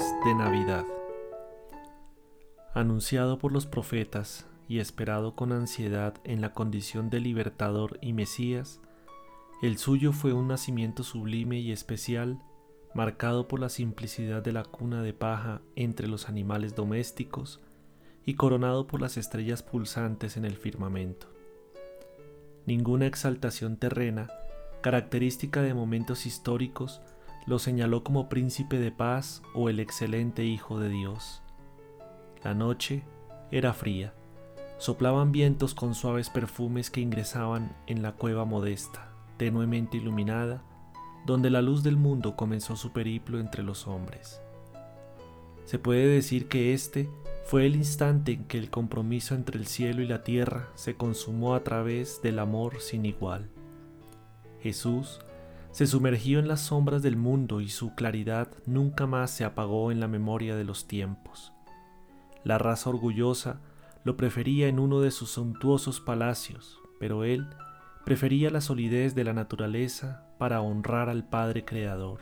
De Navidad. Anunciado por los profetas y esperado con ansiedad en la condición de libertador y Mesías, el suyo fue un nacimiento sublime y especial, marcado por la simplicidad de la cuna de paja entre los animales domésticos y coronado por las estrellas pulsantes en el firmamento. Ninguna exaltación terrena, característica de momentos históricos, lo señaló como príncipe de paz o el excelente Hijo de Dios. La noche era fría, soplaban vientos con suaves perfumes que ingresaban en la cueva modesta, tenuemente iluminada, donde la luz del mundo comenzó su periplo entre los hombres. Se puede decir que este fue el instante en que el compromiso entre el cielo y la tierra se consumó a través del amor sin igual. Jesús se sumergió en las sombras del mundo y su claridad nunca más se apagó en la memoria de los tiempos. La raza orgullosa lo prefería en uno de sus suntuosos palacios, pero él prefería la solidez de la naturaleza para honrar al Padre Creador.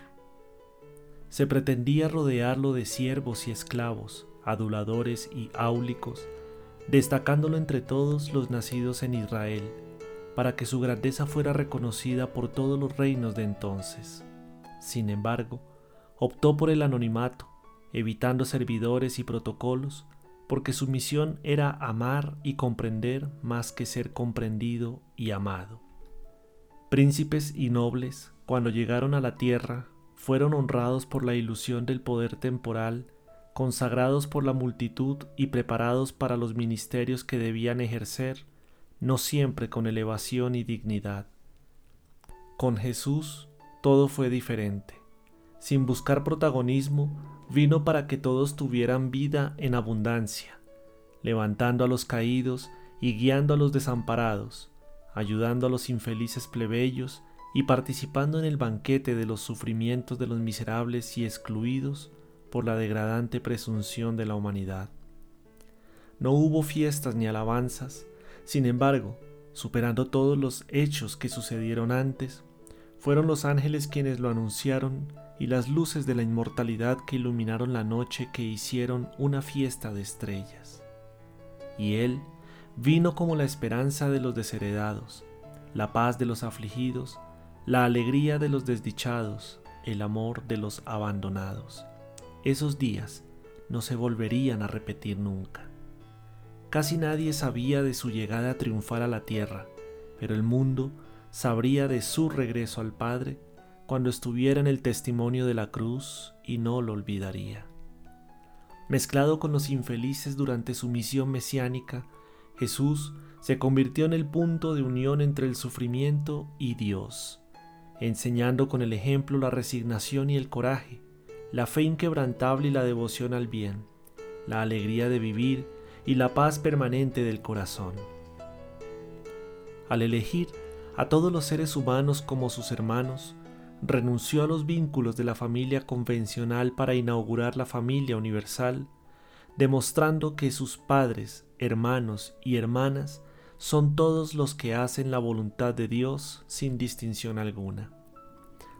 Se pretendía rodearlo de siervos y esclavos, aduladores y áulicos, destacándolo entre todos los nacidos en Israel, para que su grandeza fuera reconocida por todos los reinos de entonces. Sin embargo, optó por el anonimato, evitando servidores y protocolos, porque su misión era amar y comprender más que ser comprendido y amado. Príncipes y nobles, cuando llegaron a la tierra, fueron honrados por la ilusión del poder temporal, consagrados por la multitud y preparados para los ministerios que debían ejercer, no siempre con elevación y dignidad. Con Jesús todo fue diferente. Sin buscar protagonismo, vino para que todos tuvieran vida en abundancia, levantando a los caídos y guiando a los desamparados, ayudando a los infelices plebeyos y participando en el banquete de los sufrimientos de los miserables y excluidos por la degradante presunción de la humanidad. No hubo fiestas ni alabanzas, sin embargo, superando todos los hechos que sucedieron antes, fueron los ángeles quienes lo anunciaron y las luces de la inmortalidad que iluminaron la noche que hicieron una fiesta de estrellas. Y Él vino como la esperanza de los desheredados, la paz de los afligidos, la alegría de los desdichados, el amor de los abandonados. Esos días no se volverían a repetir nunca. Casi nadie sabía de su llegada triunfal a la tierra, pero el mundo sabría de su regreso al Padre cuando estuviera en el testimonio de la cruz y no lo olvidaría. Mezclado con los infelices durante su misión mesiánica, Jesús se convirtió en el punto de unión entre el sufrimiento y Dios, enseñando con el ejemplo la resignación y el coraje, la fe inquebrantable y la devoción al bien, la alegría de vivir y la paz permanente del corazón. Al elegir a todos los seres humanos como sus hermanos, renunció a los vínculos de la familia convencional para inaugurar la familia universal, demostrando que sus padres, hermanos y hermanas son todos los que hacen la voluntad de Dios sin distinción alguna.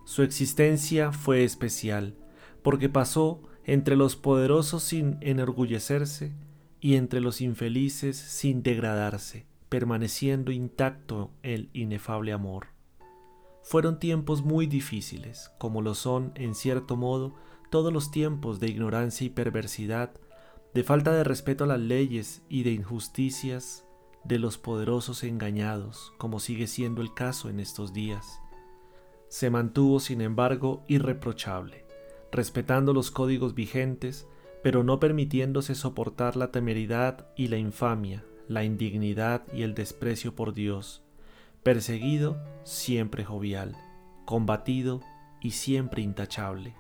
Su existencia fue especial, porque pasó entre los poderosos sin enorgullecerse, y entre los infelices sin degradarse, permaneciendo intacto el inefable amor. Fueron tiempos muy difíciles, como lo son, en cierto modo, todos los tiempos de ignorancia y perversidad, de falta de respeto a las leyes y de injusticias de los poderosos engañados, como sigue siendo el caso en estos días. Se mantuvo, sin embargo, irreprochable, respetando los códigos vigentes, pero no permitiéndose soportar la temeridad y la infamia, la indignidad y el desprecio por Dios, perseguido siempre jovial, combatido y siempre intachable.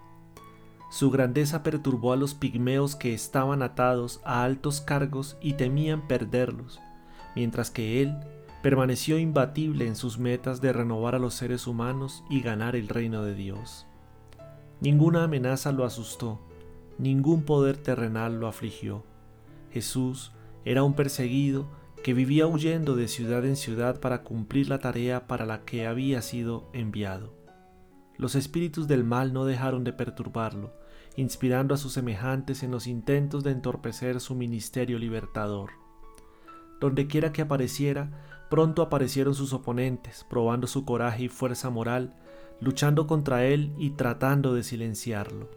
Su grandeza perturbó a los pigmeos que estaban atados a altos cargos y temían perderlos, mientras que él permaneció imbatible en sus metas de renovar a los seres humanos y ganar el reino de Dios. Ninguna amenaza lo asustó, ningún poder terrenal lo afligió. Jesús era un perseguido que vivía huyendo de ciudad en ciudad para cumplir la tarea para la que había sido enviado. Los espíritus del mal no dejaron de perturbarlo, inspirando a sus semejantes en los intentos de entorpecer su ministerio libertador. Donde quiera que apareciera, pronto aparecieron sus oponentes, probando su coraje y fuerza moral, luchando contra él y tratando de silenciarlo.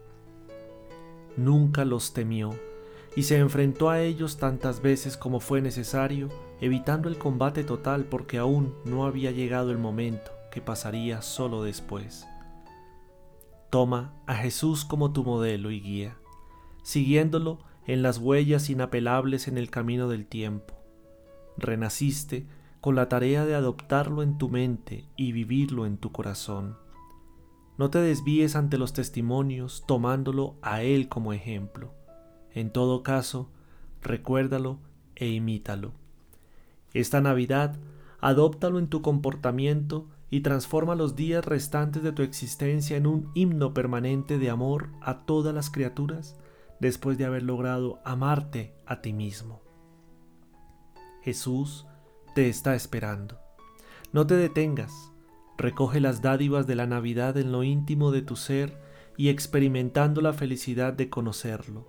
Nunca los temió, y se enfrentó a ellos tantas veces como fue necesario, evitando el combate total porque aún no había llegado el momento que pasaría solo después. Toma a Jesús como tu modelo y guía, siguiéndolo en las huellas inapelables en el camino del tiempo. Renaciste con la tarea de adoptarlo en tu mente y vivirlo en tu corazón. No te desvíes ante los testimonios tomándolo a Él como ejemplo. En todo caso, recuérdalo e imítalo. Esta Navidad, adóptalo en tu comportamiento y transforma los días restantes de tu existencia en un himno permanente de amor a todas las criaturas después de haber logrado amarte a ti mismo. Jesús te está esperando. No te detengas, recoge las dádivas de la Navidad en lo íntimo de tu ser y experimentando la felicidad de conocerlo.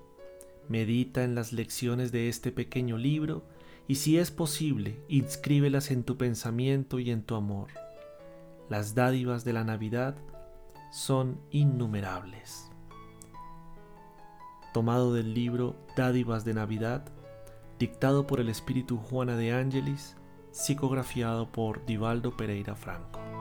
Medita en las lecciones de este pequeño libro y si es posible, inscríbelas en tu pensamiento y en tu amor. Las dádivas de la Navidad son innumerables. Tomado del libro Dádivas de Navidad, dictado por el espíritu Juana de Ángelis, psicografiado por Divaldo Pereira Franco.